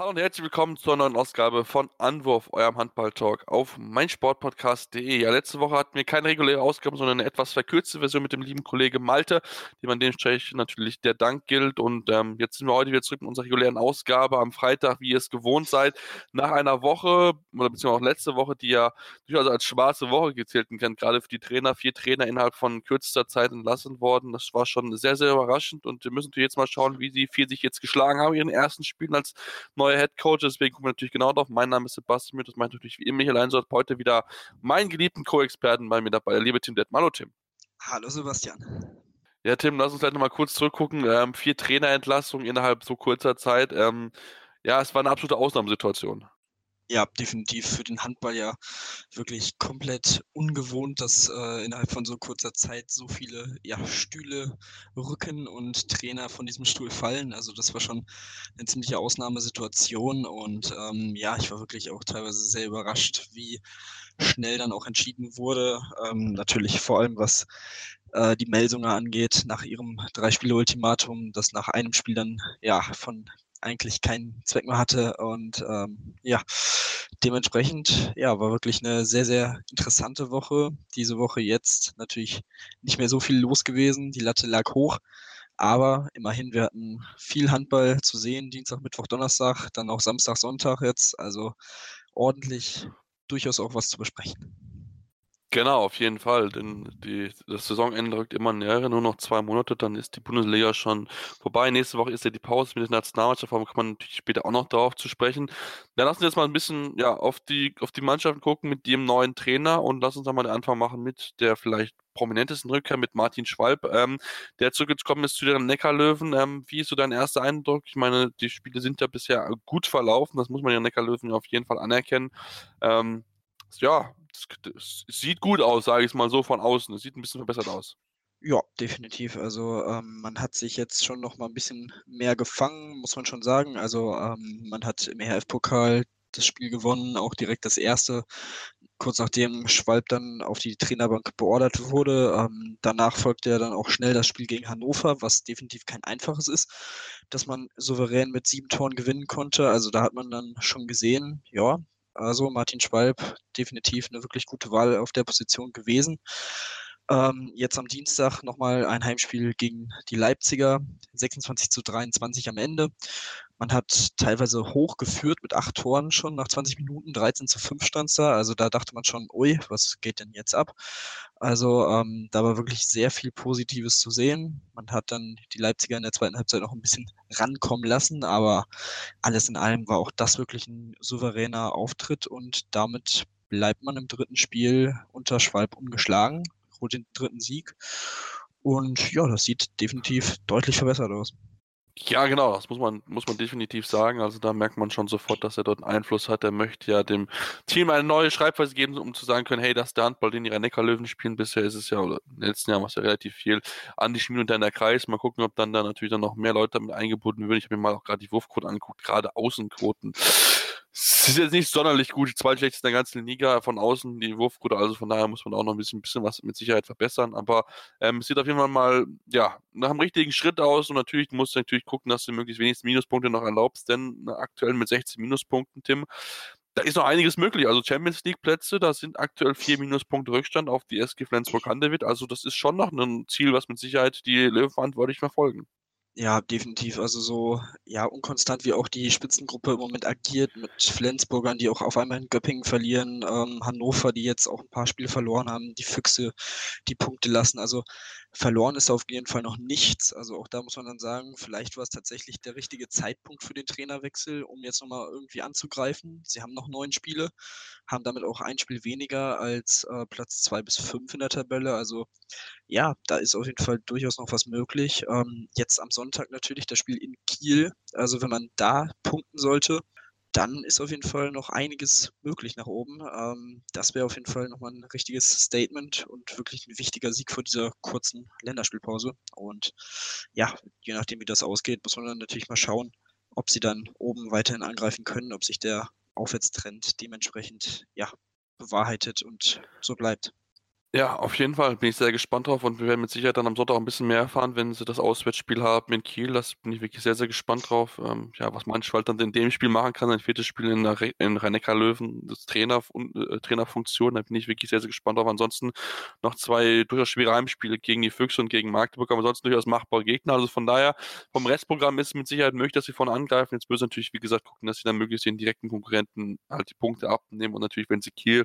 Hallo und herzlich willkommen zur neuen Ausgabe von Anwurf, eurem Handball-Talk auf meinsportpodcast.de. Ja, letzte Woche hatten wir keine reguläre Ausgabe, sondern eine etwas verkürzte Version mit dem lieben Kollege Malte, dem an dem Stelle natürlich der Dank gilt. Und ähm, jetzt sind wir heute wieder zurück in unserer regulären Ausgabe am Freitag, wie ihr es gewohnt seid. Nach einer Woche, oder beziehungsweise auch letzte Woche, die ja durchaus als schwarze Woche gezählt kann, gerade für die Trainer, vier Trainer innerhalb von kürzester Zeit entlassen worden. Das war schon sehr, sehr überraschend und wir müssen natürlich jetzt mal schauen, wie die vier sich jetzt geschlagen haben ihren ersten Spielen als neuer Head Coach. Deswegen gucken wir natürlich genau drauf. Mein Name ist Sebastian Müth, das meint natürlich wie immer Michael Einsatz. Heute wieder meinen geliebten Co-Experten bei mir dabei, der liebe Tim Detmann. Hallo Tim. Hallo Sebastian. Ja, Tim, lass uns gleich nochmal kurz zurückgucken. Ähm, vier Trainerentlassungen innerhalb so kurzer Zeit. Ähm, ja, es war eine absolute Ausnahmesituation. Ja, definitiv für den Handball ja wirklich komplett ungewohnt, dass äh, innerhalb von so kurzer Zeit so viele ja, Stühle rücken und Trainer von diesem Stuhl fallen. Also das war schon eine ziemliche Ausnahmesituation und ähm, ja, ich war wirklich auch teilweise sehr überrascht, wie schnell dann auch entschieden wurde. Ähm, natürlich vor allem was äh, die Melsunger angeht, nach ihrem Drei-Spiele-Ultimatum, das nach einem Spiel dann ja von eigentlich keinen Zweck mehr hatte. Und ähm, ja, dementsprechend, ja, war wirklich eine sehr, sehr interessante Woche. Diese Woche jetzt natürlich nicht mehr so viel los gewesen. Die Latte lag hoch. Aber immerhin, wir hatten viel Handball zu sehen, Dienstag, Mittwoch, Donnerstag, dann auch Samstag, Sonntag jetzt. Also ordentlich, durchaus auch was zu besprechen. Genau, auf jeden Fall, denn die, das Saisonende rückt immer näher, nur noch zwei Monate, dann ist die Bundesliga schon vorbei. Nächste Woche ist ja die Pause mit der Nationalmannschaft, aber kann man natürlich später auch noch darauf zu sprechen. Dann lassen wir jetzt mal ein bisschen ja, auf, die, auf die Mannschaften gucken mit dem neuen Trainer und lass uns dann mal den Anfang machen mit der vielleicht prominentesten Rückkehr mit Martin Schwalb, ähm, der zurückgekommen ist zu den Neckarlöwen. Ähm, wie ist so dein erster Eindruck? Ich meine, die Spiele sind ja bisher gut verlaufen, das muss man ja Neckarlöwen auf jeden Fall anerkennen. Ähm, ja, es sieht gut aus, sage ich mal so von außen. Es sieht ein bisschen verbessert aus. Ja, definitiv. Also ähm, man hat sich jetzt schon noch mal ein bisschen mehr gefangen, muss man schon sagen. Also ähm, man hat im EHF-Pokal das Spiel gewonnen, auch direkt das erste, kurz nachdem Schwalb dann auf die Trainerbank beordert wurde. Ähm, danach folgte ja dann auch schnell das Spiel gegen Hannover, was definitiv kein einfaches ist, dass man souverän mit sieben Toren gewinnen konnte. Also da hat man dann schon gesehen, ja, also Martin Schwalb, definitiv eine wirklich gute Wahl auf der Position gewesen. Ähm, jetzt am Dienstag nochmal ein Heimspiel gegen die Leipziger, 26 zu 23 am Ende. Man hat teilweise hochgeführt mit acht Toren schon nach 20 Minuten, 13 zu 5 stand es da. Also da dachte man schon, ui, was geht denn jetzt ab? Also ähm, da war wirklich sehr viel Positives zu sehen. Man hat dann die Leipziger in der zweiten Halbzeit noch ein bisschen rankommen lassen, aber alles in allem war auch das wirklich ein souveräner Auftritt und damit bleibt man im dritten Spiel unter Schwalb ungeschlagen, holt den dritten Sieg. Und ja, das sieht definitiv deutlich verbessert aus. Ja, genau, das muss man, muss man definitiv sagen. Also da merkt man schon sofort, dass er dort einen Einfluss hat. Er möchte ja dem Team eine neue Schreibweise geben, um zu sagen können, hey, das ist der Handball, den die Rhein-Neckar-Löwen spielen. Bisher ist es ja, oder in den letzten Jahren war es ja relativ viel an die Spiele unter der Kreis. Mal gucken, ob dann da natürlich dann noch mehr Leute damit eingebunden würden. Ich habe mir mal auch gerade die Wurfquote angeguckt, gerade Außenquoten es ist jetzt nicht sonderlich gut, die zweitschlechteste der ganzen Liga von außen, die Wurfquote, also von daher muss man auch noch ein bisschen, bisschen was mit Sicherheit verbessern, aber ähm, es sieht auf jeden Fall mal, ja, nach einem richtigen Schritt aus und natürlich musst du natürlich gucken, dass du möglichst wenigstens Minuspunkte noch erlaubst, denn aktuell mit 16 Minuspunkten, Tim, da ist noch einiges möglich. Also Champions League Plätze, da sind aktuell vier Minuspunkte Rückstand auf die SG Flensburg-Handewitt. Also das ist schon noch ein Ziel, was mit Sicherheit die Löwen verantwortlich verfolgen. Ja, definitiv. Also so, ja, unkonstant wie auch die Spitzengruppe im Moment agiert mit Flensburgern, die auch auf einmal in Göppingen verlieren, ähm, Hannover, die jetzt auch ein paar Spiele verloren haben, die Füchse, die Punkte lassen. Also Verloren ist auf jeden Fall noch nichts. Also auch da muss man dann sagen, vielleicht war es tatsächlich der richtige Zeitpunkt für den Trainerwechsel, um jetzt nochmal irgendwie anzugreifen. Sie haben noch neun Spiele, haben damit auch ein Spiel weniger als äh, Platz zwei bis fünf in der Tabelle. Also ja, da ist auf jeden Fall durchaus noch was möglich. Ähm, jetzt am Sonntag natürlich das Spiel in Kiel. Also wenn man da punkten sollte, dann ist auf jeden Fall noch einiges möglich nach oben. Ähm, das wäre auf jeden Fall nochmal ein richtiges Statement und wirklich ein wichtiger Sieg vor dieser kurzen Länderspielpause. Und ja, je nachdem, wie das ausgeht, muss man dann natürlich mal schauen, ob sie dann oben weiterhin angreifen können, ob sich der Aufwärtstrend dementsprechend ja, bewahrheitet und so bleibt. Ja, auf jeden Fall bin ich sehr gespannt drauf und wir werden mit Sicherheit dann am Sonntag auch ein bisschen mehr erfahren, wenn sie das Auswärtsspiel haben in Kiel. Das bin ich wirklich sehr, sehr gespannt drauf. Ähm, ja, was Manchwald dann in dem Spiel machen kann, ein viertes Spiel in, in Rhein-Neckar-Löwen, das Trainer äh, Trainerfunktion, da bin ich wirklich sehr, sehr gespannt drauf. Ansonsten noch zwei durchaus schwere Heimspiele gegen die Füchse und gegen Magdeburg, aber ansonsten durchaus machbare Gegner. Also von daher, vom Restprogramm ist mit Sicherheit möglich, dass sie vorne angreifen. Jetzt müssen natürlich, wie gesagt, gucken, dass sie dann möglichst den direkten Konkurrenten halt die Punkte abnehmen und natürlich, wenn sie Kiel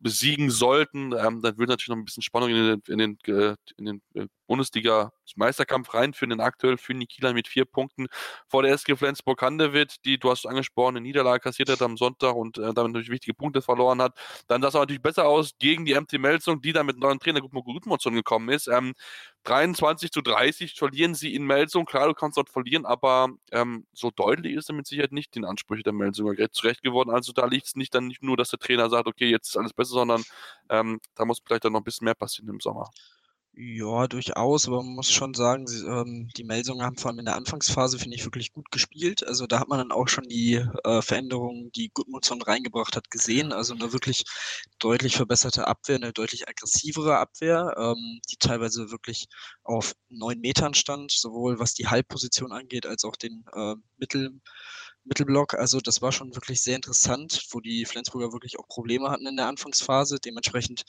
besiegen sollten, ähm, dann würde natürlich noch ein bisschen Spannung in den, in den, äh, in den äh, Bundesliga-Meisterkampf reinführen. Denn aktuell führen die Kieler mit vier Punkten vor der SG Flensburg-Handewitt, die, du hast angesprochen, eine Niederlage kassiert hat am Sonntag und äh, damit natürlich wichtige Punkte verloren hat. Dann sah es natürlich besser aus gegen die MT Melsung, die dann mit neuen Trainer Gudmundsson gekommen ist. Ähm, 23 zu 30 verlieren sie in Melsung. Klar, du kannst dort verlieren, aber ähm, so deutlich ist er mit Sicherheit nicht den Ansprüchen der Melsunger zurecht geworden. Also da liegt es nicht dann nicht nur, dass der Trainer sagt, okay, jetzt ist alles besser, sondern ähm, da muss vielleicht dann noch ein bisschen mehr passieren im Sommer. Ja, durchaus, aber man muss schon sagen, sie, ähm, die Melsungen haben vor allem in der Anfangsphase, finde ich, wirklich gut gespielt. Also da hat man dann auch schon die äh, Veränderungen, die Gudmundsson reingebracht hat, gesehen. Also eine wirklich deutlich verbesserte Abwehr, eine deutlich aggressivere Abwehr, ähm, die teilweise wirklich auf neun Metern stand, sowohl was die Halbposition angeht, als auch den äh, Mittel. Mittelblock. Also das war schon wirklich sehr interessant, wo die Flensburger wirklich auch Probleme hatten in der Anfangsphase. Dementsprechend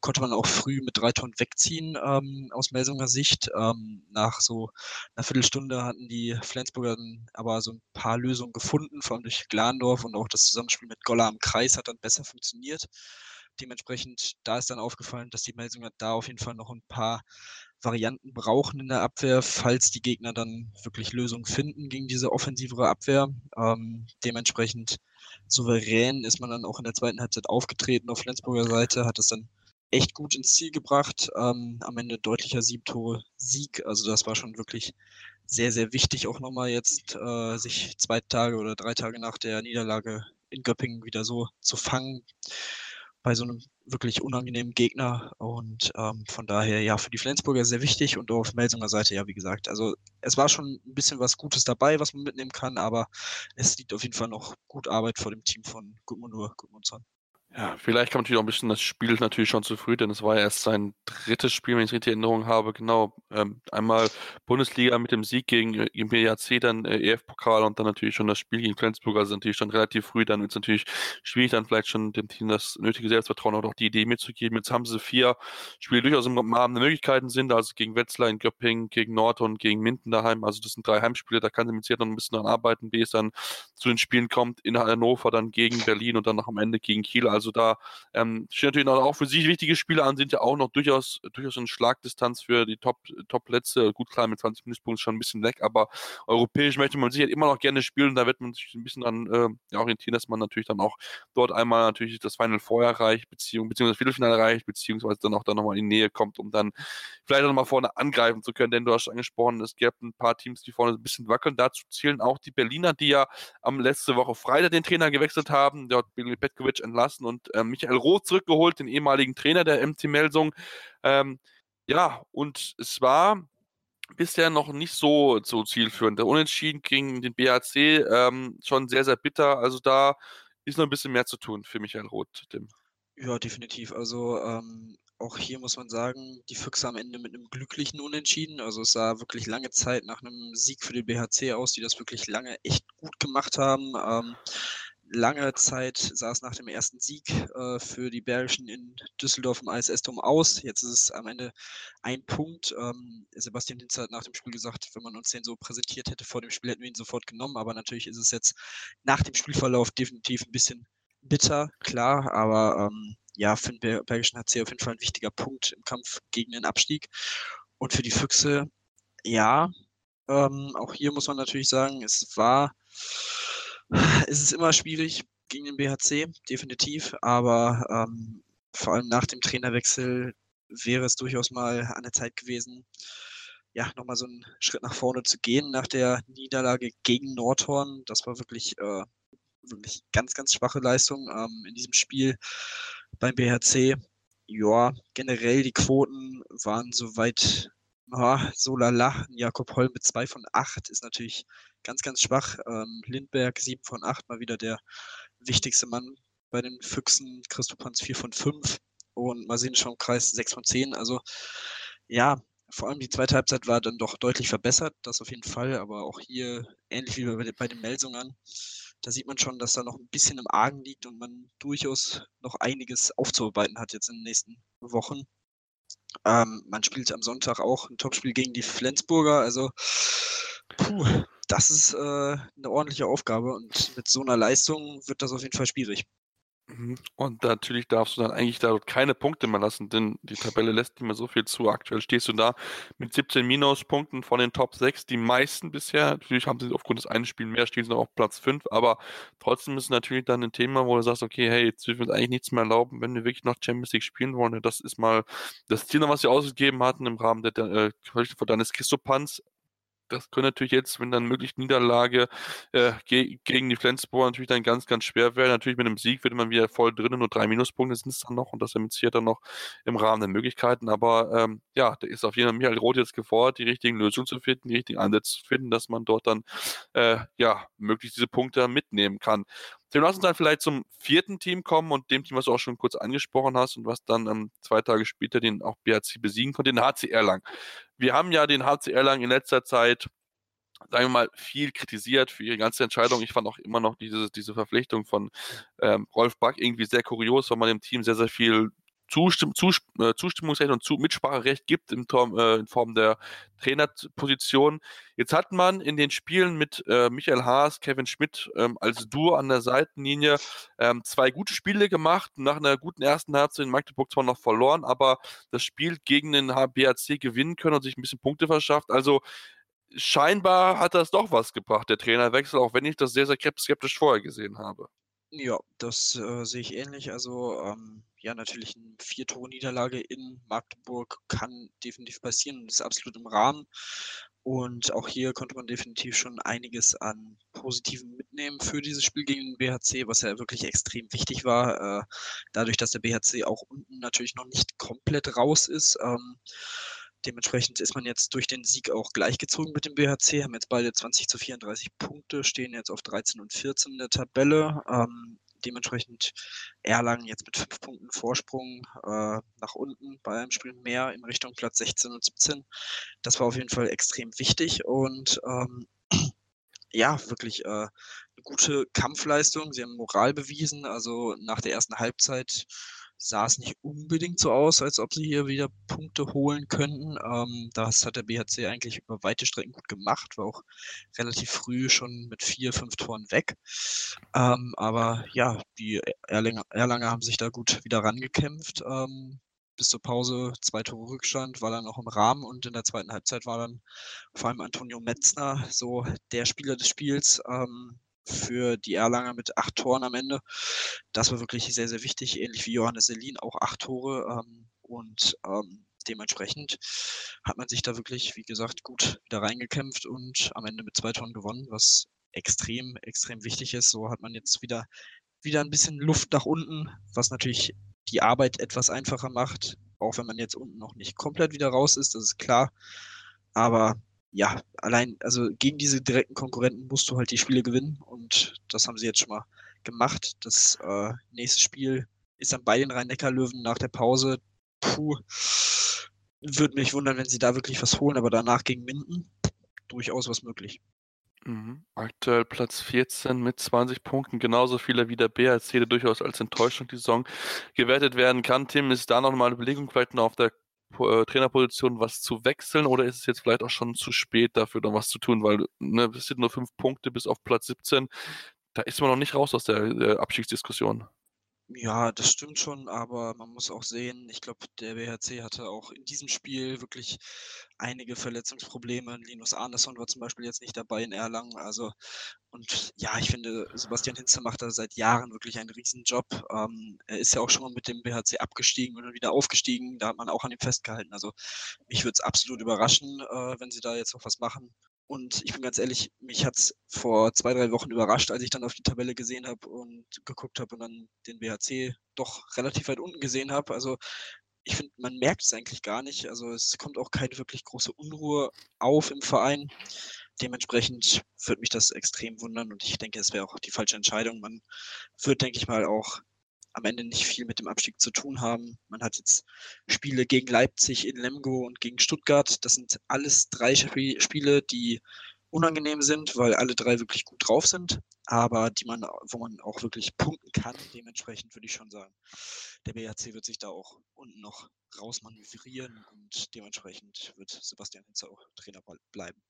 konnte man auch früh mit drei Tonnen wegziehen ähm, aus Melsunger Sicht. Ähm, nach so einer Viertelstunde hatten die Flensburger aber so ein paar Lösungen gefunden, vor allem durch Glandorf und auch das Zusammenspiel mit Goller am Kreis hat dann besser funktioniert. Dementsprechend, da ist dann aufgefallen, dass die Melsunger da auf jeden Fall noch ein paar Varianten brauchen in der Abwehr, falls die Gegner dann wirklich Lösungen finden gegen diese offensivere Abwehr. Ähm, dementsprechend souverän ist man dann auch in der zweiten Halbzeit aufgetreten auf Flensburger Seite, hat es dann echt gut ins Ziel gebracht. Ähm, am Ende deutlicher Siebtore-Sieg. Also das war schon wirklich sehr, sehr wichtig, auch nochmal jetzt äh, sich zwei Tage oder drei Tage nach der Niederlage in Göppingen wieder so zu fangen bei so einem wirklich unangenehmen Gegner. Und ähm, von daher, ja, für die Flensburger sehr wichtig und auf Melsunger Seite, ja, wie gesagt. Also es war schon ein bisschen was Gutes dabei, was man mitnehmen kann, aber es liegt auf jeden Fall noch gut Arbeit vor dem Team von Gudmundur Gudmundsson. Ja, vielleicht kam natürlich auch ein bisschen das Spiel natürlich schon zu früh, denn es war ja erst sein drittes Spiel, wenn ich richtig Erinnerung habe. Genau, ähm, einmal Bundesliga mit dem Sieg gegen, gegen BAC, dann äh, EF-Pokal und dann natürlich schon das Spiel gegen Flensburg. Also natürlich schon relativ früh. Dann ist es natürlich schwierig, dann vielleicht schon dem Team das nötige Selbstvertrauen oder auch die Idee mitzugeben. Jetzt haben sie vier Spiele durchaus im Rahmen der Möglichkeiten sind, also gegen Wetzlar in Göppingen, gegen Nord und gegen Minden daheim. Also das sind drei Heimspiele, da kann sie mit Sicherheit noch ein bisschen dran arbeiten, wie es dann zu den Spielen kommt in Hannover, dann gegen Berlin und dann noch am Ende gegen Kiel. Also da ähm, stehen natürlich noch auch für sie wichtige Spiele an, sind ja auch noch durchaus, durchaus in Schlagdistanz für die Top, Top-Plätze. Gut, klar, mit 20 Minuspunkten schon ein bisschen weg, aber europäisch möchte man sicher immer noch gerne spielen. Da wird man sich ein bisschen dran äh, orientieren, dass man natürlich dann auch dort einmal natürlich das Final vorher erreicht, beziehungsweise, beziehungsweise das Viertelfinale erreicht, beziehungsweise dann auch dann nochmal in die Nähe kommt, um dann vielleicht nochmal vorne angreifen zu können. Denn du hast angesprochen, es gibt ein paar Teams, die vorne ein bisschen wackeln. Dazu zählen auch die Berliner, die ja am letzte Woche Freitag den Trainer gewechselt haben. Billy Petkovic entlassen und ähm, Michael Roth zurückgeholt, den ehemaligen Trainer der MT Melsung. Ähm, ja, und es war bisher noch nicht so, so zielführend. Der Unentschieden gegen den BAC ähm, schon sehr, sehr bitter. Also da ist noch ein bisschen mehr zu tun für Michael Roth, Tim. Ja, definitiv. Also ähm, auch hier muss man sagen, die Füchse am Ende mit einem glücklichen Unentschieden. Also es sah wirklich lange Zeit nach einem Sieg für den BHC aus, die das wirklich lange echt gut gemacht haben. Ähm, lange Zeit sah es nach dem ersten Sieg äh, für die Bergischen in Düsseldorf im ISS-Turm aus. Jetzt ist es am Ende ein Punkt. Ähm, Sebastian Hinz hat nach dem Spiel gesagt, wenn man uns den so präsentiert hätte vor dem Spiel, hätten wir ihn sofort genommen. Aber natürlich ist es jetzt nach dem Spielverlauf definitiv ein bisschen bitter, klar. Aber ähm, ja, für den Bergischen HC auf jeden Fall ein wichtiger Punkt im Kampf gegen den Abstieg. Und für die Füchse, ja, ähm, auch hier muss man natürlich sagen, es war, es ist immer schwierig gegen den BHC, definitiv, aber ähm, vor allem nach dem Trainerwechsel wäre es durchaus mal an der Zeit gewesen, ja, nochmal so einen Schritt nach vorne zu gehen nach der Niederlage gegen Nordhorn. Das war wirklich, äh, wirklich ganz, ganz schwache Leistung ähm, in diesem Spiel beim BHC. Ja, generell die Quoten waren soweit ja, so lala. Jakob Holm mit 2 von 8 ist natürlich ganz, ganz schwach. Ähm, Lindberg 7 von 8, mal wieder der wichtigste Mann bei den Füchsen. Christoph Hans 4 von 5 und Marcin Kreis 6 von 10. Also ja, vor allem die zweite Halbzeit war dann doch deutlich verbessert, das auf jeden Fall, aber auch hier ähnlich wie bei, bei den Melsungern, da sieht man schon, dass da noch ein bisschen im Argen liegt und man durchaus noch einiges aufzuarbeiten hat jetzt in den nächsten Wochen. Ähm, man spielt am Sonntag auch ein Topspiel gegen die Flensburger, also puh, das ist äh, eine ordentliche Aufgabe und mit so einer Leistung wird das auf jeden Fall schwierig. Mhm. Und natürlich darfst du dann eigentlich da keine Punkte mehr lassen, denn die Tabelle lässt nicht mehr so viel zu. Aktuell stehst du da mit 17 Minuspunkten von den Top 6, die meisten bisher. Natürlich haben sie aufgrund des einen Spiels mehr, stehen sie noch auf Platz 5, aber trotzdem ist natürlich dann ein Thema, wo du sagst, okay, hey, jetzt dürfen wir uns eigentlich nichts mehr erlauben, wenn wir wirklich noch Champions League spielen wollen. Das ist mal das Ziel, was sie ausgegeben hatten im Rahmen der, der äh, von deines Christopans das könnte natürlich jetzt, wenn dann möglich Niederlage äh, ge gegen die Flensburg natürlich dann ganz, ganz schwer werden. Natürlich mit einem Sieg wird man wieder voll drinnen, nur drei Minuspunkte sind es dann noch und das imitiert dann noch im Rahmen der Möglichkeiten. Aber ähm, ja, da ist auf jeden Fall Michael Roth jetzt gefordert, die richtigen Lösungen zu finden, die richtigen Ansätze zu finden, dass man dort dann äh, ja möglichst diese Punkte mitnehmen kann. Tim, lass uns dann vielleicht zum vierten Team kommen und dem Team, was du auch schon kurz angesprochen hast und was dann ähm, zwei Tage später den auch BHC besiegen konnte, den HC Erlang. Wir haben ja den HC Erlang in letzter Zeit sagen wir mal, viel kritisiert für ihre ganze Entscheidung. Ich fand auch immer noch diese, diese Verpflichtung von ähm, Rolf Back irgendwie sehr kurios, weil man dem Team sehr, sehr viel Zustimm Zustimm äh, Zustimmungsrecht und zu Mitspracherecht gibt in, äh, in, Form der Trainerposition. Jetzt hat man in den Spielen mit äh, Michael Haas, Kevin Schmidt ähm, als Duo an der Seitenlinie ähm, zwei gute Spiele gemacht. Nach einer guten ersten Halbzeit in Magdeburg zwar noch verloren, aber das Spiel gegen den HBAC gewinnen können und sich ein bisschen Punkte verschafft. Also scheinbar hat das doch was gebracht, der Trainerwechsel, auch wenn ich das sehr, sehr skeptisch vorher gesehen habe. Ja, das äh, sehe ich ähnlich. Also ähm, ja, natürlich eine Vier-Tore-Niederlage in Magdeburg kann definitiv passieren und ist absolut im Rahmen. Und auch hier konnte man definitiv schon einiges an Positiven mitnehmen für dieses Spiel gegen den BHC, was ja wirklich extrem wichtig war. Äh, dadurch, dass der BHC auch unten natürlich noch nicht komplett raus ist. Ähm, dementsprechend ist man jetzt durch den Sieg auch gleichgezogen mit dem BHC, haben jetzt beide 20 zu 34 Punkte, stehen jetzt auf 13 und 14 in der Tabelle. Ähm, dementsprechend Erlangen jetzt mit fünf Punkten Vorsprung äh, nach unten bei einem Spiel mehr in Richtung Platz 16 und 17. Das war auf jeden Fall extrem wichtig und ähm, ja, wirklich äh, eine gute Kampfleistung. Sie haben Moral bewiesen. Also nach der ersten Halbzeit sah es nicht unbedingt so aus, als ob sie hier wieder Punkte holen könnten. Ähm, das hat der BHC eigentlich über weite Strecken gut gemacht, war auch relativ früh schon mit vier, fünf Toren weg. Ähm, aber ja, die Erlanger, Erlanger, haben sich da gut wieder rangekämpft. Ähm, bis zur Pause zwei Tore Rückstand, war dann auch im Rahmen und in der zweiten Halbzeit war dann vor allem Antonio Metzner so der Spieler des Spiels. Für die Erlanger mit acht Toren am Ende. Das war wirklich sehr, sehr wichtig, ähnlich wie Johannes Selin, auch acht Tore. Ähm, und ähm, dementsprechend hat man sich da wirklich, wie gesagt, gut wieder reingekämpft und am Ende mit zwei Toren gewonnen, was extrem, extrem wichtig ist. So hat man jetzt wieder, wieder ein bisschen Luft nach unten, was natürlich die Arbeit etwas einfacher macht, auch wenn man jetzt unten noch nicht komplett wieder raus ist, das ist klar. Aber ja, allein, also gegen diese direkten Konkurrenten musst du halt die Spiele gewinnen und das haben sie jetzt schon mal gemacht. Das äh, nächste Spiel ist dann bei den Rhein-Neckar-Löwen nach der Pause. Puh, würde mich wundern, wenn sie da wirklich was holen, aber danach gegen Minden durchaus was möglich. Mhm. Aktuell Platz 14 mit 20 Punkten, genauso viele wie der BRC, der durchaus als Enttäuschung die Saison gewertet werden kann. Tim, ist da noch mal eine Überlegung vielleicht noch auf der äh, Trainerposition was zu wechseln oder ist es jetzt vielleicht auch schon zu spät dafür noch was zu tun, weil ne, es sind nur fünf Punkte bis auf Platz 17. Da ist man noch nicht raus aus der, der Abstiegsdiskussion. Ja, das stimmt schon, aber man muss auch sehen, ich glaube, der BHC hatte auch in diesem Spiel wirklich einige Verletzungsprobleme. Linus Andersson war zum Beispiel jetzt nicht dabei in Erlangen. Also, und ja, ich finde, Sebastian Hinze macht da seit Jahren wirklich einen Riesenjob. Ähm, er ist ja auch schon mal mit dem BHC abgestiegen und dann wieder aufgestiegen. Da hat man auch an ihm festgehalten. Also, mich würde es absolut überraschen, äh, wenn sie da jetzt noch was machen. Und ich bin ganz ehrlich, mich hat es vor zwei, drei Wochen überrascht, als ich dann auf die Tabelle gesehen habe und geguckt habe und dann den BHC doch relativ weit unten gesehen habe. Also ich finde, man merkt es eigentlich gar nicht. Also es kommt auch keine wirklich große Unruhe auf im Verein. Dementsprechend würde mich das extrem wundern und ich denke, es wäre auch die falsche Entscheidung. Man wird, denke ich mal, auch am Ende nicht viel mit dem Abstieg zu tun haben. Man hat jetzt Spiele gegen Leipzig in Lemgo und gegen Stuttgart. Das sind alles drei Spiele, die unangenehm sind, weil alle drei wirklich gut drauf sind, aber die man, wo man auch wirklich punkten kann. Dementsprechend würde ich schon sagen, der BHC wird sich da auch unten noch rausmanövrieren und dementsprechend wird Sebastian Hinze auch Trainer bleiben.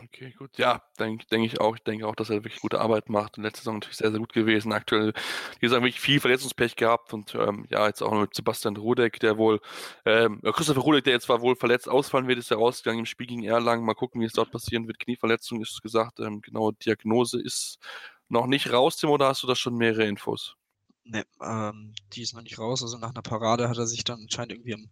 Okay, gut. Ja, denke denk ich auch. Ich denke auch, dass er wirklich gute Arbeit macht. Und letzte Saison natürlich sehr, sehr gut gewesen. Aktuell, wie gesagt, wirklich viel Verletzungspech gehabt. Und ähm, ja, jetzt auch noch mit Sebastian Rudek, der wohl, ähm, Christopher Rudek, der jetzt zwar wohl verletzt ausfallen wird, ist ja rausgegangen im Spiel gegen Erlangen. Mal gucken, wie es dort passieren wird. Knieverletzung ist gesagt. Ähm, genaue Diagnose ist noch nicht raus, Tim, oder hast du da schon mehrere Infos? Ne, ähm, die ist noch nicht raus. Also nach einer Parade hat er sich dann anscheinend irgendwie am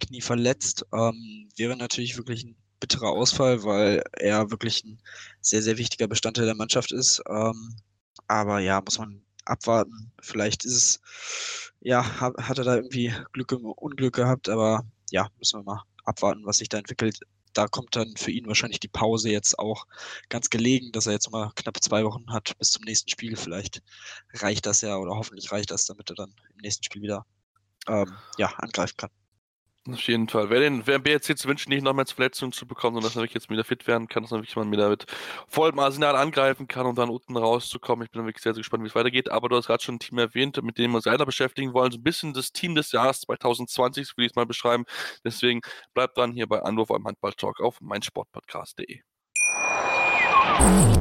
Knie verletzt. Ähm, wäre natürlich wirklich ein bitterer Ausfall, weil er wirklich ein sehr, sehr wichtiger Bestandteil der Mannschaft ist. Ähm, aber ja, muss man abwarten. Vielleicht ist es, ja, hat, er da irgendwie Glück im Unglück gehabt, aber ja, müssen wir mal abwarten, was sich da entwickelt. Da kommt dann für ihn wahrscheinlich die Pause jetzt auch ganz gelegen, dass er jetzt mal knapp zwei Wochen hat bis zum nächsten Spiel. Vielleicht reicht das ja oder hoffentlich reicht das, damit er dann im nächsten Spiel wieder ähm, ja, angreifen kann. Auf jeden Fall. Wer den wer BRC zu wünschen, nicht nochmals Verletzungen zu bekommen, sondern dass er wirklich jetzt wieder fit werden kann, dass er wirklich mal wieder mit vollem Arsenal angreifen kann und dann unten rauszukommen. Ich bin wirklich sehr, sehr gespannt, wie es weitergeht. Aber du hast gerade schon ein Team erwähnt, mit dem wir uns leider beschäftigen wollen. So ein bisschen das Team des Jahres 2020, so will ich es mal beschreiben. Deswegen bleibt dran hier bei Anwurf am Handball-Talk auf meinsportpodcast.de.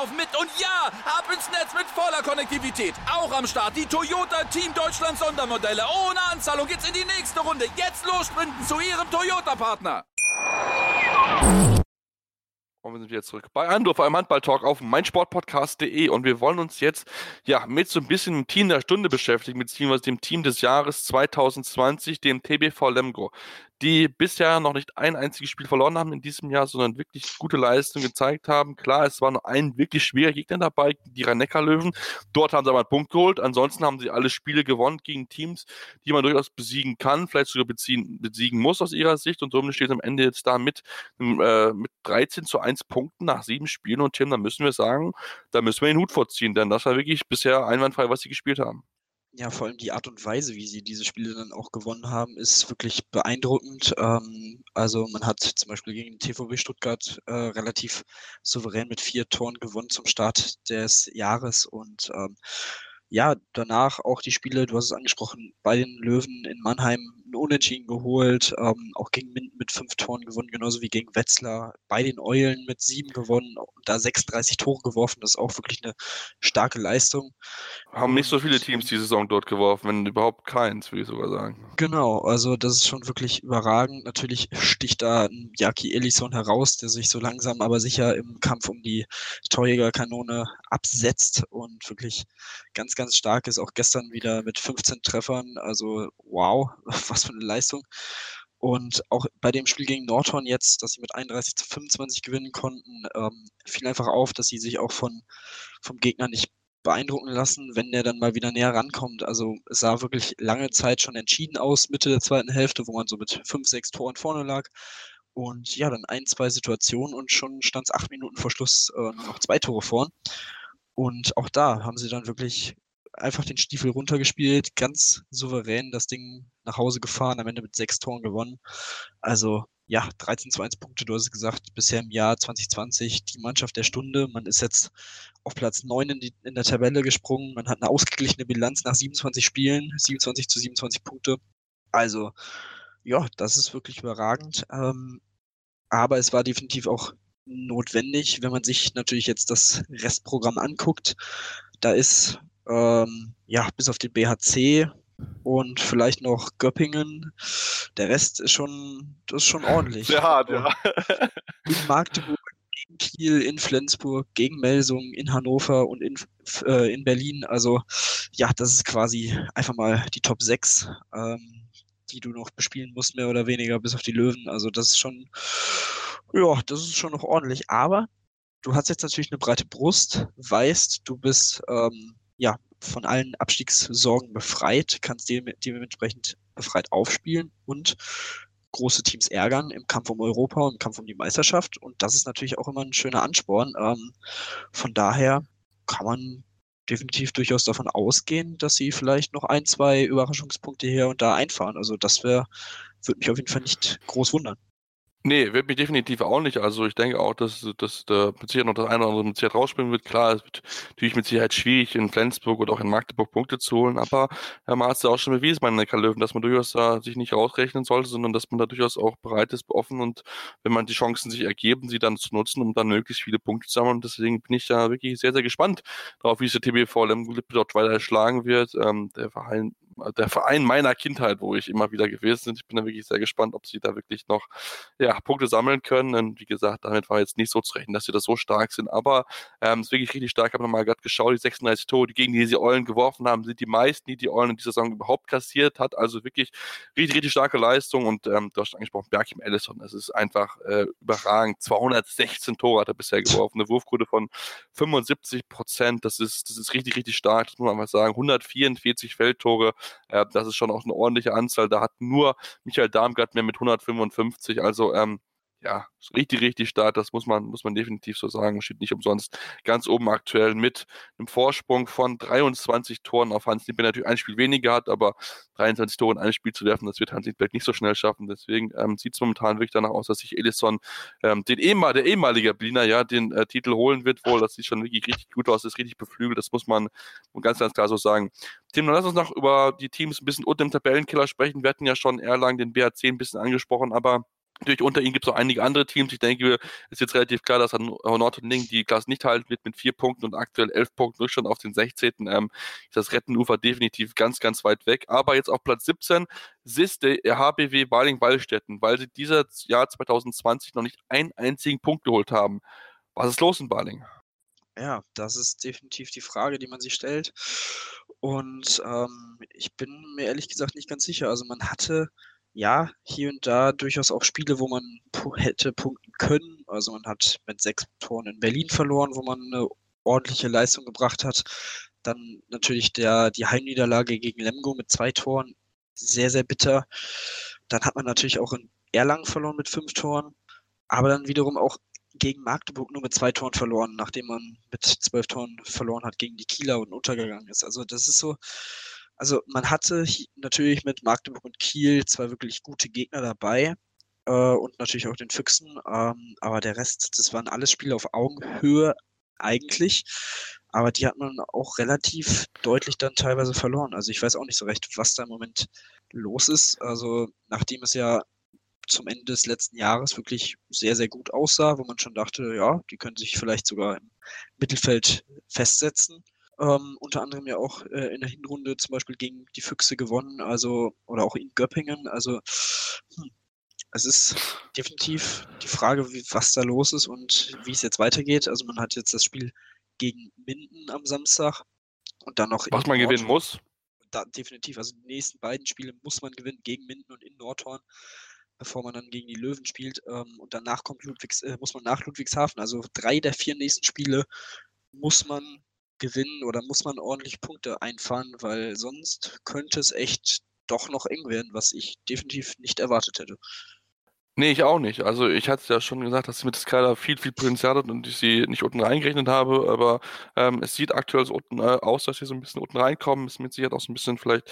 laufen mit. Und ja, ab ins Netz mit voller Konnektivität. Auch am Start die Toyota Team Deutschland Sondermodelle. Ohne Anzahlung geht's in die nächste Runde. Jetzt los sprinten zu ihrem Toyota-Partner. Und wir sind wieder zurück bei Andorf, einem Handball-Talk auf meinsportpodcast.de und wir wollen uns jetzt ja mit so ein bisschen dem Team der Stunde beschäftigen, beziehungsweise dem Team des Jahres 2020, dem TBV Lemgo die bisher noch nicht ein einziges Spiel verloren haben in diesem Jahr, sondern wirklich gute Leistungen gezeigt haben. Klar, es war nur ein wirklich schwerer Gegner dabei, die rhein löwen Dort haben sie aber einen Punkt geholt. Ansonsten haben sie alle Spiele gewonnen gegen Teams, die man durchaus besiegen kann, vielleicht sogar beziehen, besiegen muss aus ihrer Sicht. Und somit steht es am Ende jetzt da mit, äh, mit 13 zu 1 Punkten nach sieben Spielen. Und Tim, da müssen wir sagen, da müssen wir den Hut vorziehen, denn das war wirklich bisher einwandfrei, was sie gespielt haben. Ja, vor allem die Art und Weise, wie sie diese Spiele dann auch gewonnen haben, ist wirklich beeindruckend. Ähm, also man hat zum Beispiel gegen TVB Stuttgart äh, relativ souverän mit vier Toren gewonnen zum Start des Jahres und ähm, ja, danach auch die Spiele, du hast es angesprochen, bei den Löwen in Mannheim ein Unentschieden geholt, ähm, auch gegen Minden mit fünf Toren gewonnen, genauso wie gegen Wetzlar, bei den Eulen mit sieben gewonnen da 36 Tore geworfen, das ist auch wirklich eine starke Leistung. Haben nicht so viele Teams die Saison dort geworfen, wenn überhaupt keins, würde ich sogar sagen. Genau, also das ist schon wirklich überragend. Natürlich sticht da ein Jaki Ellison heraus, der sich so langsam aber sicher im Kampf um die Torjägerkanone absetzt und wirklich ganz, ganz stark ist. Auch gestern wieder mit 15 Treffern, also wow, was für eine Leistung. Und auch bei dem Spiel gegen Nordhorn jetzt, dass sie mit 31 zu 25 gewinnen konnten, ähm, fiel einfach auf, dass sie sich auch von, vom Gegner nicht beeindrucken lassen, wenn der dann mal wieder näher rankommt. Also es sah wirklich lange Zeit schon entschieden aus, Mitte der zweiten Hälfte, wo man so mit fünf, sechs Toren vorne lag. Und ja, dann ein, zwei Situationen und schon stand es acht Minuten vor Schluss äh, noch zwei Tore vorn. Und auch da haben sie dann wirklich einfach den Stiefel runtergespielt, ganz souverän das Ding nach Hause gefahren, am Ende mit sechs Toren gewonnen. Also ja, 13 zu 1 Punkte, du hast es gesagt, bisher im Jahr 2020 die Mannschaft der Stunde. Man ist jetzt auf Platz 9 in, die, in der Tabelle gesprungen. Man hat eine ausgeglichene Bilanz nach 27 Spielen, 27 zu 27 Punkte. Also, ja, das ist wirklich überragend. Ähm, aber es war definitiv auch notwendig, wenn man sich natürlich jetzt das Restprogramm anguckt. Da ist ähm, ja bis auf den BHC und vielleicht noch Göppingen. Der Rest ist schon, das ist schon ordentlich. Sehr hart, ja. In Magdeburg, in Kiel, in Flensburg, gegen Melsung, in Hannover und in, äh, in Berlin. Also ja, das ist quasi einfach mal die Top 6, ähm, die du noch bespielen musst, mehr oder weniger, bis auf die Löwen. Also das ist schon, ja, das ist schon noch ordentlich. Aber du hast jetzt natürlich eine breite Brust, weißt, du bist ähm, ja von allen Abstiegssorgen befreit, kannst dementsprechend befreit aufspielen und große Teams ärgern im Kampf um Europa und im Kampf um die Meisterschaft. Und das ist natürlich auch immer ein schöner Ansporn. Ähm, von daher kann man definitiv durchaus davon ausgehen, dass sie vielleicht noch ein, zwei Überraschungspunkte hier und da einfahren. Also das würde mich auf jeden Fall nicht groß wundern. Nee, wird mich definitiv auch nicht. Also ich denke auch, dass, dass da mit Sicherheit noch das eine oder andere mit Sicherheit rausspringen wird. Klar, es wird natürlich mit Sicherheit schwierig, in Flensburg oder auch in Magdeburg Punkte zu holen, aber Herr Maas hat auch schon bewiesen Neckar Löwen, dass man durchaus da sich nicht rausrechnen sollte, sondern dass man da durchaus auch bereit ist, offen und wenn man die Chancen sich ergeben, sie dann zu nutzen, um dann möglichst viele Punkte zu sammeln. Und deswegen bin ich da wirklich sehr, sehr gespannt darauf, wie es der TBV Lemgo dort weiter schlagen wird. Ähm, der Verein der Verein meiner Kindheit, wo ich immer wieder gewesen bin. Ich bin da wirklich sehr gespannt, ob sie da wirklich noch ja, Punkte sammeln können. Und wie gesagt, damit war jetzt nicht so zu rechnen, dass sie da so stark sind. Aber ähm, ist wirklich richtig stark. Ich habe nochmal gerade geschaut, die 36 Tore, die gegen die sie Eulen geworfen haben, sind die meisten, die die Eulen in dieser Saison überhaupt kassiert hat. Also wirklich richtig, richtig starke Leistung. Und ähm, du hast angesprochen, Berkim Ellison, das ist einfach äh, überragend. 216 Tore hat er bisher geworfen, eine Wurfquote von 75 Prozent. Das ist, das ist richtig, richtig stark. Das muss man einfach sagen. 144 Feldtore. Äh, das ist schon auch eine ordentliche Anzahl. Da hat nur Michael Darmgard mehr mit 155. Also ähm, ja, richtig, richtig stark, das muss man, muss man definitiv so sagen. Steht nicht umsonst ganz oben aktuell mit einem Vorsprung von 23 Toren auf Hans Liebberg natürlich ein Spiel weniger hat, aber 23 Tore in ein Spiel zu werfen, das wird Hans Liebberg nicht so schnell schaffen. Deswegen ähm, sieht es momentan wirklich danach aus, dass sich Edison, ähm, den ehemal, der ehemalige Berliner, ja, den äh, Titel holen wird wohl. Das sieht schon wirklich richtig gut aus, ist richtig beflügelt, das muss man ganz, ganz klar so sagen. Tim, dann lass uns noch über die Teams ein bisschen unter dem Tabellenkiller sprechen. Wir hatten ja schon Erlangen, den BHC ein bisschen angesprochen, aber Natürlich unter ihnen gibt es auch einige andere Teams. Ich denke, es ist jetzt relativ klar, dass Nordhorn-Ling die Klasse nicht halten wird mit vier Punkten und aktuell elf Punkten Rückstand auf den 16. Ähm, ist das Rettenufer definitiv ganz, ganz weit weg. Aber jetzt auf Platz 17 SIS der HBW Baling-Wallstätten, weil sie dieses Jahr 2020 noch nicht einen einzigen Punkt geholt haben. Was ist los in Baling? Ja, das ist definitiv die Frage, die man sich stellt. Und ähm, ich bin mir ehrlich gesagt nicht ganz sicher. Also man hatte ja, hier und da durchaus auch Spiele, wo man hätte punkten können. Also man hat mit sechs Toren in Berlin verloren, wo man eine ordentliche Leistung gebracht hat. Dann natürlich der, die Heimniederlage gegen Lemgo mit zwei Toren, sehr, sehr bitter. Dann hat man natürlich auch in Erlangen verloren mit fünf Toren, aber dann wiederum auch gegen Magdeburg nur mit zwei Toren verloren, nachdem man mit zwölf Toren verloren hat gegen die Kieler und untergegangen ist. Also das ist so, also man hatte natürlich mit Magdeburg und Kiel zwei wirklich gute Gegner dabei äh, und natürlich auch den Füchsen, ähm, aber der Rest, das waren alles Spiele auf Augenhöhe eigentlich, aber die hat man auch relativ deutlich dann teilweise verloren. Also ich weiß auch nicht so recht, was da im Moment los ist. Also nachdem es ja zum Ende des letzten Jahres wirklich sehr, sehr gut aussah, wo man schon dachte, ja, die können sich vielleicht sogar im Mittelfeld festsetzen ähm, unter anderem ja auch äh, in der Hinrunde zum Beispiel gegen die Füchse gewonnen, also oder auch in Göppingen. Also hm, es ist definitiv die Frage, wie, was da los ist und wie es jetzt weitergeht. Also man hat jetzt das Spiel gegen Minden am Samstag und dann noch. Was man Nordhorn. gewinnen muss. Da, definitiv. Also die nächsten beiden Spiele muss man gewinnen gegen Minden und in Nordhorn bevor man dann gegen die Löwen spielt. Ähm, und danach kommt Ludwigs, äh, muss man nach Ludwigshafen. Also drei der vier nächsten Spiele muss man gewinnen oder muss man ordentlich Punkte einfahren, weil sonst könnte es echt doch noch eng werden, was ich definitiv nicht erwartet hätte. Nee, ich auch nicht. Also ich hatte ja schon gesagt, dass mit Skylar viel, viel Potenzial hat und ich sie nicht unten reingerechnet habe, aber ähm, es sieht aktuell so unten äh, aus, dass sie so ein bisschen unten reinkommen. Ist mit Sicherheit auch so ein bisschen vielleicht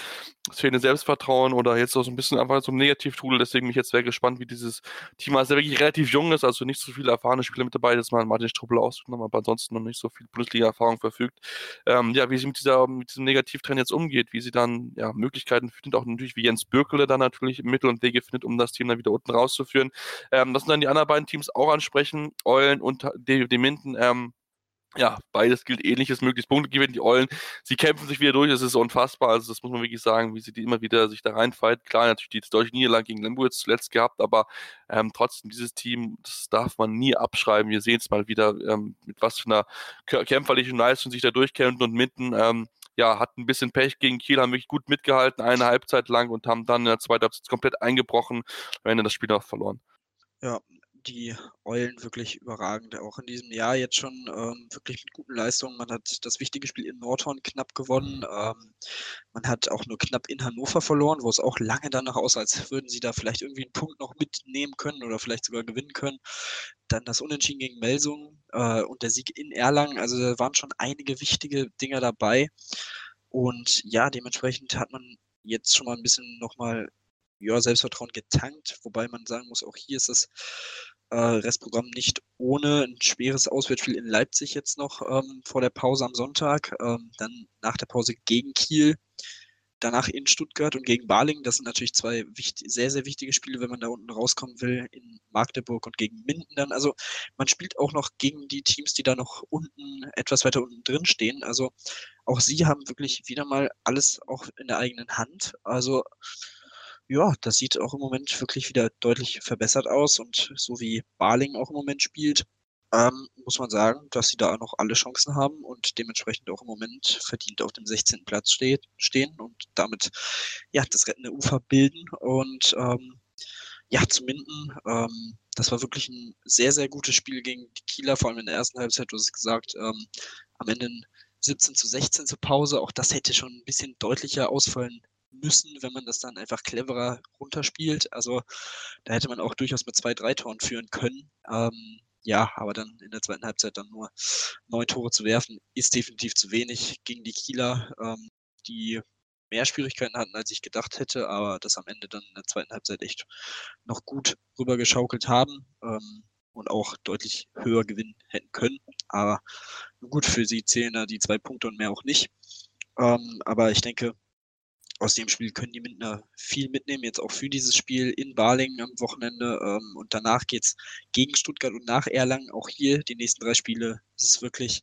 fehlende Selbstvertrauen oder jetzt auch so ein bisschen einfach so ein Negativtool. Deswegen bin ich jetzt sehr gespannt, wie dieses Team, also wirklich relativ jung ist, also nicht so viele erfahrene Spieler mit dabei, dass man Martin Struppel ausgenommen, aber ansonsten noch nicht so viel Bundesliga-Erfahrung verfügt. Ähm, ja, wie sie mit, dieser, mit diesem Negativtrend jetzt umgeht, wie sie dann ja, Möglichkeiten findet, auch natürlich wie Jens Bürkele dann natürlich Mittel und Wege findet, um das Team dann wieder unten rauszuführen führen. Ähm, das sind dann die anderen beiden Teams auch ansprechen. Eulen und die Minden. Ähm, ja, beides gilt ähnliches, möglichst Punkte gewinnen. Die Eulen, sie kämpfen sich wieder durch, das ist unfassbar. Also, das muss man wirklich sagen, wie sie die immer wieder sich da reinfallen. Klar, natürlich die deutsche Niederlage gegen Lemgo jetzt zuletzt gehabt, aber ähm, trotzdem, dieses Team, das darf man nie abschreiben. Wir sehen es mal wieder, ähm, mit was für einer kämpferlichen Leistung sich da durchkämpfen und mitten, ähm, ja, hatten ein bisschen Pech gegen Kiel, haben wirklich gut mitgehalten, eine Halbzeit lang und haben dann in der zweiten Halbzeit komplett eingebrochen, am Ende das Spiel auch verloren. Ja, die Eulen wirklich überragend. Auch in diesem Jahr jetzt schon ähm, wirklich mit guten Leistungen. Man hat das wichtige Spiel in Nordhorn knapp gewonnen. Ähm, man hat auch nur knapp in Hannover verloren, wo es auch lange danach aussah, als würden sie da vielleicht irgendwie einen Punkt noch mitnehmen können oder vielleicht sogar gewinnen können. Dann das Unentschieden gegen Melsungen äh, und der Sieg in Erlangen. Also da waren schon einige wichtige Dinger dabei. Und ja, dementsprechend hat man jetzt schon mal ein bisschen nochmal ja, Selbstvertrauen getankt, wobei man sagen muss, auch hier ist das äh, Restprogramm nicht ohne ein schweres Auswärtsspiel in Leipzig jetzt noch ähm, vor der Pause am Sonntag, ähm, dann nach der Pause gegen Kiel, danach in Stuttgart und gegen Baling. Das sind natürlich zwei wichtig, sehr, sehr wichtige Spiele, wenn man da unten rauskommen will, in Magdeburg und gegen Minden dann. Also man spielt auch noch gegen die Teams, die da noch unten, etwas weiter unten drin stehen. Also auch sie haben wirklich wieder mal alles auch in der eigenen Hand. Also ja, das sieht auch im Moment wirklich wieder deutlich verbessert aus und so wie Barling auch im Moment spielt, ähm, muss man sagen, dass sie da noch alle Chancen haben und dementsprechend auch im Moment verdient auf dem 16. Platz steht, stehen und damit ja das rettende Ufer bilden und ähm, ja, zum Minden, ähm, das war wirklich ein sehr, sehr gutes Spiel gegen die Kieler, vor allem in der ersten Halbzeit, du hast gesagt, ähm, am Ende 17 zu 16 zur Pause, auch das hätte schon ein bisschen deutlicher ausfallen müssen, wenn man das dann einfach cleverer runterspielt. Also da hätte man auch durchaus mit zwei, drei Toren führen können. Ähm, ja, aber dann in der zweiten Halbzeit dann nur neun Tore zu werfen, ist definitiv zu wenig gegen die Kieler, ähm, die mehr Schwierigkeiten hatten, als ich gedacht hätte, aber das am Ende dann in der zweiten Halbzeit echt noch gut rübergeschaukelt haben ähm, und auch deutlich höher gewinnen hätten können. Aber gut, für sie zählen da die zwei Punkte und mehr auch nicht. Ähm, aber ich denke, aus dem Spiel können die Mintner viel mitnehmen, jetzt auch für dieses Spiel in Balingen am Wochenende. Ähm, und danach geht es gegen Stuttgart und nach Erlangen. Auch hier die nächsten drei Spiele ist es wirklich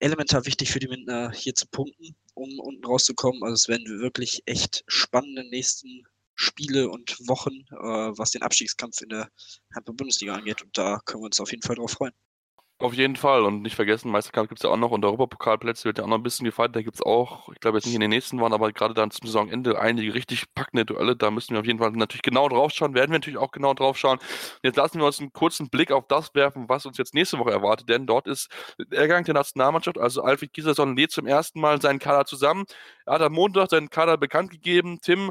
elementar wichtig für die Mintner hier zu punkten, um unten rauszukommen. Also es werden wirklich echt spannende nächsten Spiele und Wochen, äh, was den Abstiegskampf in der Handball-Bundesliga angeht. Und da können wir uns auf jeden Fall drauf freuen. Auf jeden Fall. Und nicht vergessen, Meisterkampf gibt es ja auch noch und Europapokalplätze wird ja auch noch ein bisschen gefeiert. Da gibt es auch, ich glaube jetzt nicht in den nächsten Wochen, aber gerade dann zum Saisonende einige richtig packende Duelle. Da müssen wir auf jeden Fall natürlich genau drauf schauen. Werden wir natürlich auch genau drauf schauen. Jetzt lassen wir uns einen kurzen Blick auf das werfen, was uns jetzt nächste Woche erwartet. Denn dort ist der Gang der Nationalmannschaft, also Alfred Gieserson lädt zum ersten Mal seinen Kader zusammen. Er hat am Montag seinen Kader bekannt gegeben. Tim,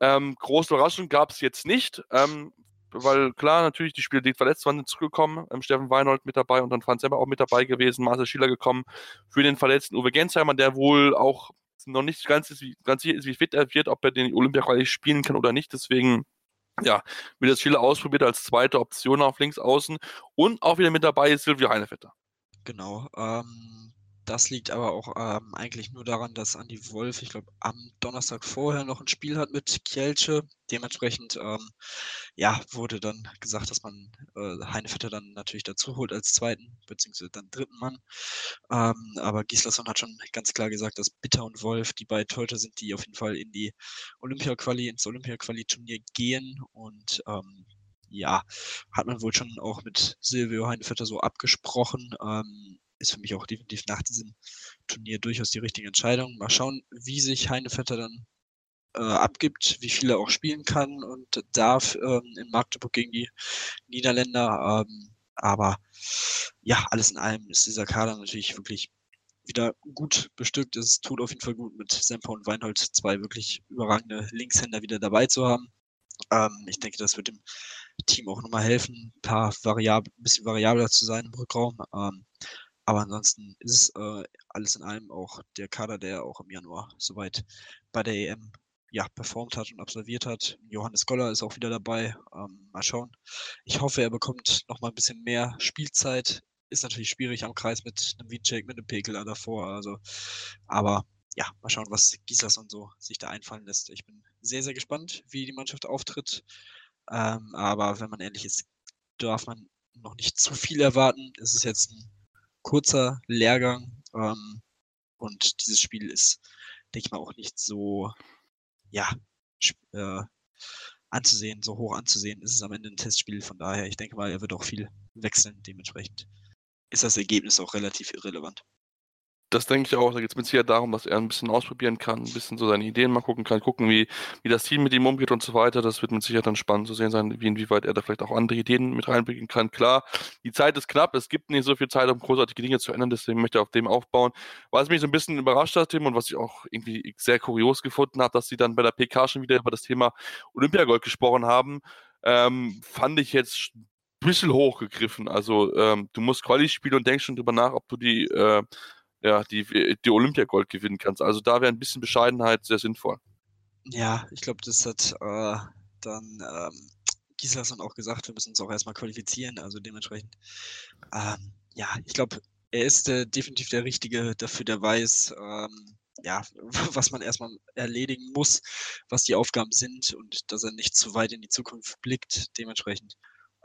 ähm, große Überraschung gab es jetzt nicht. Ähm, weil klar, natürlich, die Spieler, die verletzt waren, sind zurückgekommen. Ähm, Steffen Weinhold mit dabei und dann Franz Semmer auch mit dabei gewesen. Marcel Schiller gekommen für den verletzten Uwe Gensheimer, der wohl auch noch nicht ganz, ist, wie, ganz sicher ist, wie fit er wird, ob er den olympia spielen kann oder nicht. Deswegen, ja, wird das Schiller ausprobiert als zweite Option auf links außen. Und auch wieder mit dabei ist Silvio Heinevetter. Genau. Ähm, das liegt aber auch ähm, eigentlich nur daran, dass Andi Wolf, ich glaube, am Donnerstag vorher noch ein Spiel hat mit Kielce. Dementsprechend ähm, ja, wurde dann gesagt, dass man äh, Heinevetter dann natürlich dazu holt als zweiten, beziehungsweise dann dritten Mann. Ähm, aber Gislason hat schon ganz klar gesagt, dass Bitter und Wolf die beiden Torhüter sind, die auf jeden Fall in die Olympia-Quali, ins Olympia-Quali-Turnier gehen. Und ähm, ja, hat man wohl schon auch mit Silvio Heinevetter so abgesprochen. Ähm, ist für mich auch definitiv nach diesem Turnier durchaus die richtige Entscheidung. Mal schauen, wie sich Heinevetter dann äh, abgibt, wie viel er auch spielen kann und darf ähm, in Magdeburg gegen die Niederländer. Ähm, aber ja, alles in allem ist dieser Kader natürlich wirklich wieder gut bestückt. Es tut auf jeden Fall gut, mit Semper und Weinhold zwei wirklich überragende Linkshänder wieder dabei zu haben. Ähm, ich denke, das wird dem Team auch nochmal helfen, ein paar variabel, ein bisschen variabler zu sein im Rückraum. Ähm, aber ansonsten ist es äh, alles in allem auch der Kader, der auch im Januar soweit bei der EM ja, performt hat und absolviert hat. Johannes Goller ist auch wieder dabei. Ähm, mal schauen. Ich hoffe, er bekommt noch mal ein bisschen mehr Spielzeit. Ist natürlich schwierig am Kreis mit einem Wiecek, mit einem Pekeler davor. Also, aber ja, mal schauen, was Gisas und so sich da einfallen lässt. Ich bin sehr, sehr gespannt, wie die Mannschaft auftritt. Ähm, aber wenn man ehrlich ist, darf man noch nicht zu viel erwarten. Es ist jetzt ein kurzer Lehrgang ähm, und dieses Spiel ist, denke ich mal, auch nicht so ja, äh, anzusehen, so hoch anzusehen. ist Es am Ende ein Testspiel, von daher, ich denke mal, er wird auch viel wechseln. Dementsprechend ist das Ergebnis auch relativ irrelevant das denke ich auch. Da geht es mit Sicherheit darum, dass er ein bisschen ausprobieren kann, ein bisschen so seine Ideen mal gucken kann, gucken, wie, wie das Team mit ihm umgeht und so weiter. Das wird mit Sicherheit dann spannend zu sehen sein, wie inwieweit er da vielleicht auch andere Ideen mit reinbringen kann. Klar, die Zeit ist knapp, es gibt nicht so viel Zeit, um großartige Dinge zu ändern, deswegen möchte er auf dem aufbauen. Was mich so ein bisschen überrascht hat, Tim, und was ich auch irgendwie sehr kurios gefunden habe, dass sie dann bei der PK schon wieder über das Thema Olympiagold gesprochen haben, ähm, fand ich jetzt ein bisschen hochgegriffen. Also ähm, du musst Quali spielen und denkst schon drüber nach, ob du die äh, ja, die, die Olympiagold gewinnen kannst. Also da wäre ein bisschen Bescheidenheit sehr sinnvoll. Ja, ich glaube, das hat äh, dann ähm, Gislason auch gesagt, wir müssen uns auch erstmal qualifizieren. Also dementsprechend, ähm, ja, ich glaube, er ist äh, definitiv der Richtige dafür, der weiß, ähm, ja, was man erstmal erledigen muss, was die Aufgaben sind und dass er nicht zu weit in die Zukunft blickt. Dementsprechend,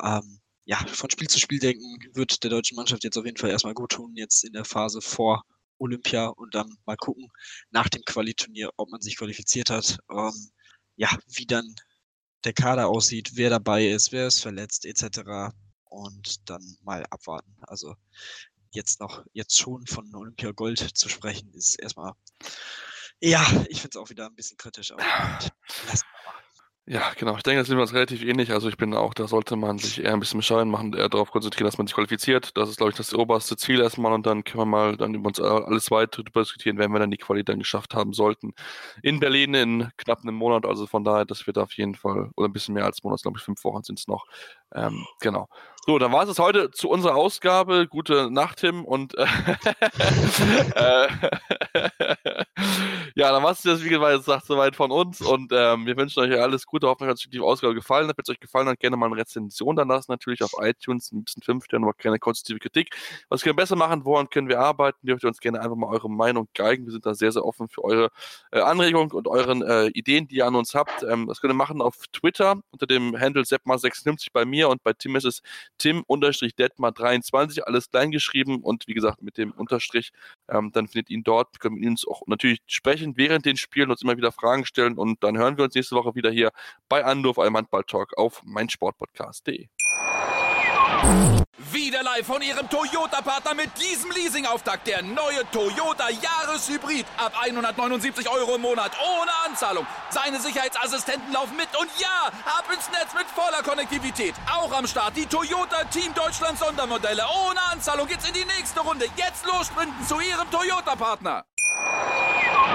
ähm, ja, von Spiel zu Spiel denken wird der deutschen Mannschaft jetzt auf jeden Fall erstmal gut tun, jetzt in der Phase vor Olympia und dann mal gucken nach dem Qualiturnier, ob man sich qualifiziert hat, ähm, ja, wie dann der Kader aussieht, wer dabei ist, wer ist verletzt, etc. Und dann mal abwarten. Also jetzt noch, jetzt schon von Olympia Gold zu sprechen, ist erstmal, ja, ich finde es auch wieder ein bisschen kritisch, aber lassen ja, genau. Ich denke, das sind wir uns relativ ähnlich. Also ich bin auch, da sollte man sich eher ein bisschen bescheiden machen, eher darauf konzentrieren, dass man sich qualifiziert. Das ist, glaube ich, das oberste Ziel erstmal und dann können wir mal dann über uns alles weiter diskutieren, wenn wir dann die Quali dann geschafft haben sollten. In Berlin in knapp einem Monat, also von daher, das wird auf jeden Fall, oder ein bisschen mehr als Monat, glaube ich, fünf Wochen sind es noch. Ähm, genau. So, dann war es heute zu unserer Ausgabe. Gute Nacht, Tim. Und äh ja, dann war es das, wie gesagt, soweit von uns. Und ähm, wir wünschen euch alles Gute. Hoffentlich hat euch die Ausgabe gefallen. Wenn es euch gefallen hat, gerne mal eine Rezension dann lassen. Natürlich auf iTunes, ein bisschen fünf Sterne, aber keine konstruktive Kritik. Was können wir besser machen wollen, können wir arbeiten. Dürft ihr uns gerne einfach mal eure Meinung geigen. Wir sind da sehr, sehr offen für eure äh, Anregungen und euren äh, Ideen, die ihr an uns habt. Ähm, das könnt ihr machen auf Twitter unter dem Handle Seppma56 bei mir und bei Tim ist es Tim-Detmar23, alles klein geschrieben und wie gesagt mit dem Unterstrich. Ähm, dann findet ihr ihn dort, können wir uns auch natürlich sprechen während den Spielen, uns immer wieder Fragen stellen und dann hören wir uns nächste Woche wieder hier bei Anruf einem Handball-Talk auf meinsportpodcast.de. Wieder live von Ihrem Toyota-Partner mit diesem Leasing-Auftakt. Der neue Toyota Jahreshybrid. Ab 179 Euro im Monat. Ohne Anzahlung. Seine Sicherheitsassistenten laufen mit. Und ja, ab ins Netz mit voller Konnektivität. Auch am Start die Toyota Team Deutschland Sondermodelle. Ohne Anzahlung geht's in die nächste Runde. Jetzt los sprinten zu Ihrem Toyota-Partner.